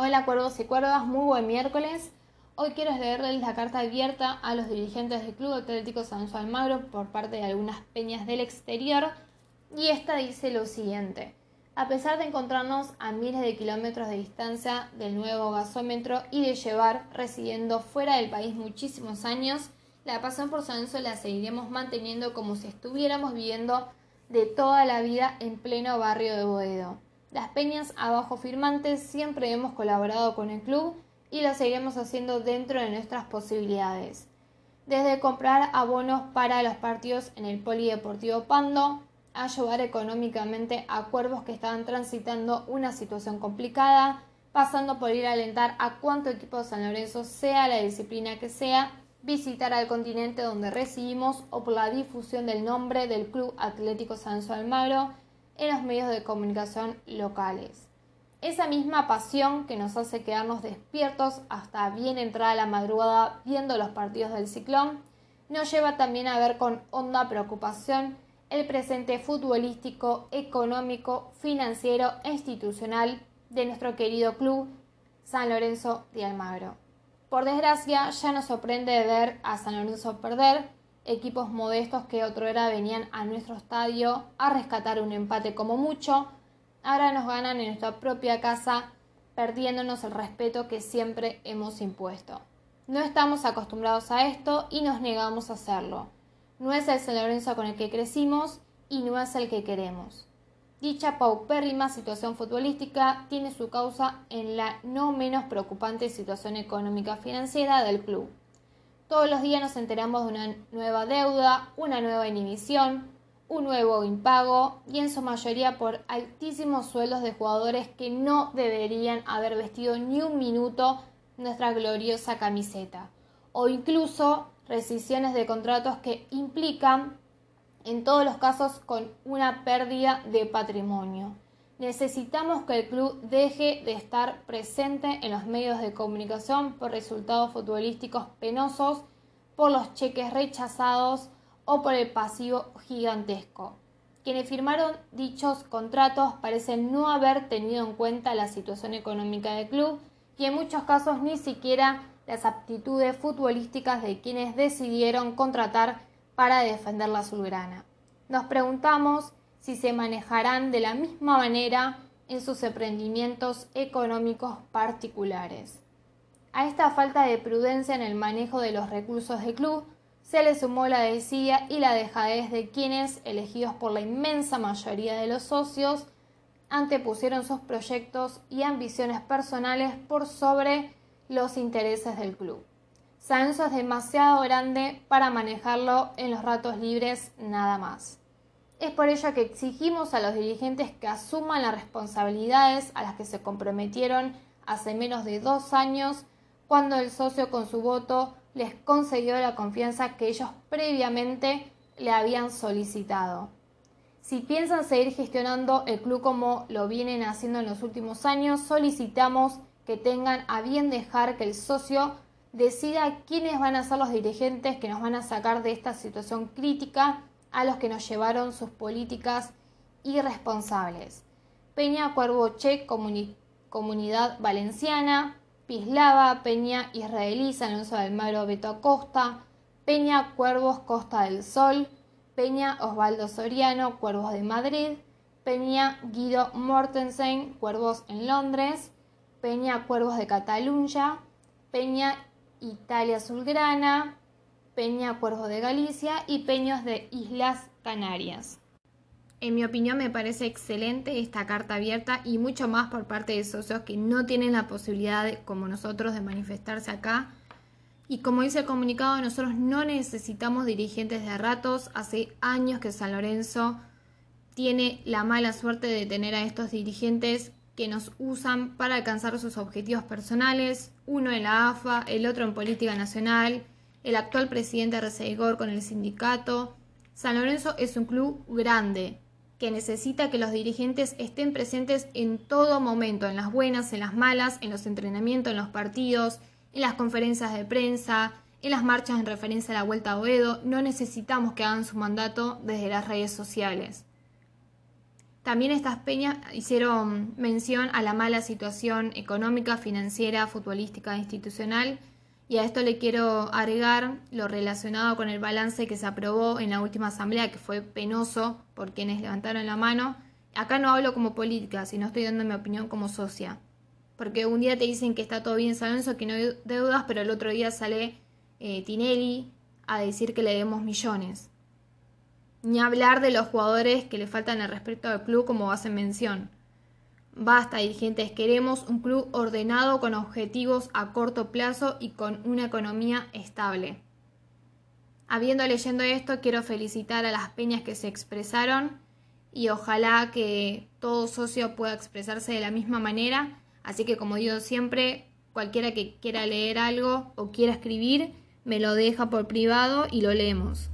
Hola cuervos y cuervas, muy buen miércoles. Hoy quiero leerles la carta abierta a los dirigentes del Club Atlético San Almagro por parte de algunas peñas del exterior y esta dice lo siguiente. A pesar de encontrarnos a miles de kilómetros de distancia del nuevo gasómetro y de llevar residiendo fuera del país muchísimos años, la pasión por San la seguiremos manteniendo como si estuviéramos viviendo de toda la vida en pleno barrio de Boedo. Las peñas abajo firmantes siempre hemos colaborado con el club y lo seguiremos haciendo dentro de nuestras posibilidades. Desde comprar abonos para los partidos en el Polideportivo Pando, a ayudar económicamente a cuervos que estaban transitando una situación complicada, pasando por ir a alentar a cuánto equipo de San Lorenzo, sea la disciplina que sea, visitar al continente donde residimos o por la difusión del nombre del Club Atlético San Almagro en los medios de comunicación locales. Esa misma pasión que nos hace quedarnos despiertos hasta bien entrada la madrugada viendo los partidos del ciclón, nos lleva también a ver con honda preocupación el presente futbolístico, económico, financiero e institucional de nuestro querido club San Lorenzo de Almagro. Por desgracia, ya nos sorprende ver a San Lorenzo perder, equipos modestos que otro era venían a nuestro estadio a rescatar un empate como mucho, ahora nos ganan en nuestra propia casa, perdiéndonos el respeto que siempre hemos impuesto. No estamos acostumbrados a esto y nos negamos a hacerlo. No es el San Lorenzo con el que crecimos y no es el que queremos. Dicha paupérrima situación futbolística tiene su causa en la no menos preocupante situación económica financiera del club. Todos los días nos enteramos de una nueva deuda, una nueva inhibición, un nuevo impago y en su mayoría por altísimos sueldos de jugadores que no deberían haber vestido ni un minuto nuestra gloriosa camiseta o incluso rescisiones de contratos que implican en todos los casos con una pérdida de patrimonio. Necesitamos que el club deje de estar presente en los medios de comunicación por resultados futbolísticos penosos, por los cheques rechazados o por el pasivo gigantesco. Quienes firmaron dichos contratos parecen no haber tenido en cuenta la situación económica del club y en muchos casos ni siquiera las aptitudes futbolísticas de quienes decidieron contratar para defender la azulgrana. Nos preguntamos si se manejarán de la misma manera en sus emprendimientos económicos particulares. A esta falta de prudencia en el manejo de los recursos del club se le sumó la desidia y la dejadez de quienes, elegidos por la inmensa mayoría de los socios, antepusieron sus proyectos y ambiciones personales por sobre los intereses del club. Sanso es demasiado grande para manejarlo en los ratos libres nada más. Es por ello que exigimos a los dirigentes que asuman las responsabilidades a las que se comprometieron hace menos de dos años cuando el socio con su voto les concedió la confianza que ellos previamente le habían solicitado. Si piensan seguir gestionando el club como lo vienen haciendo en los últimos años, solicitamos que tengan a bien dejar que el socio decida quiénes van a ser los dirigentes que nos van a sacar de esta situación crítica a los que nos llevaron sus políticas irresponsables. Peña Cuervo Che, Comunidad Valenciana, Pislava, Peña Israelí, Alonso del Magro, Beto Acosta, Peña Cuervos Costa del Sol, Peña Osvaldo Soriano, Cuervos de Madrid, Peña Guido Mortensen, Cuervos en Londres, Peña Cuervos de Cataluña, Peña Italia Azulgrana, Peña Cuervo de Galicia y Peños de Islas Canarias. En mi opinión me parece excelente esta carta abierta y mucho más por parte de socios que no tienen la posibilidad, como nosotros, de manifestarse acá. Y como dice el comunicado, nosotros no necesitamos dirigentes de ratos. Hace años que San Lorenzo tiene la mala suerte de tener a estos dirigentes que nos usan para alcanzar sus objetivos personales, uno en la AFA, el otro en política nacional, el actual presidente Reseigor con el sindicato. San Lorenzo es un club grande que necesita que los dirigentes estén presentes en todo momento, en las buenas, en las malas, en los entrenamientos, en los partidos, en las conferencias de prensa, en las marchas en referencia a la Vuelta a Oedo. No necesitamos que hagan su mandato desde las redes sociales. También estas peñas hicieron mención a la mala situación económica, financiera, futbolística institucional y a esto le quiero agregar lo relacionado con el balance que se aprobó en la última asamblea, que fue penoso por quienes levantaron la mano. Acá no hablo como política, sino estoy dando mi opinión como socia. Porque un día te dicen que está todo bien San que no hay deudas, pero el otro día sale eh, Tinelli a decir que le demos millones. Ni hablar de los jugadores que le faltan al respecto al club como hacen mención. Basta, dirigentes, queremos un club ordenado con objetivos a corto plazo y con una economía estable. Habiendo leyendo esto, quiero felicitar a las peñas que se expresaron y ojalá que todo socio pueda expresarse de la misma manera. Así que como digo siempre, cualquiera que quiera leer algo o quiera escribir, me lo deja por privado y lo leemos.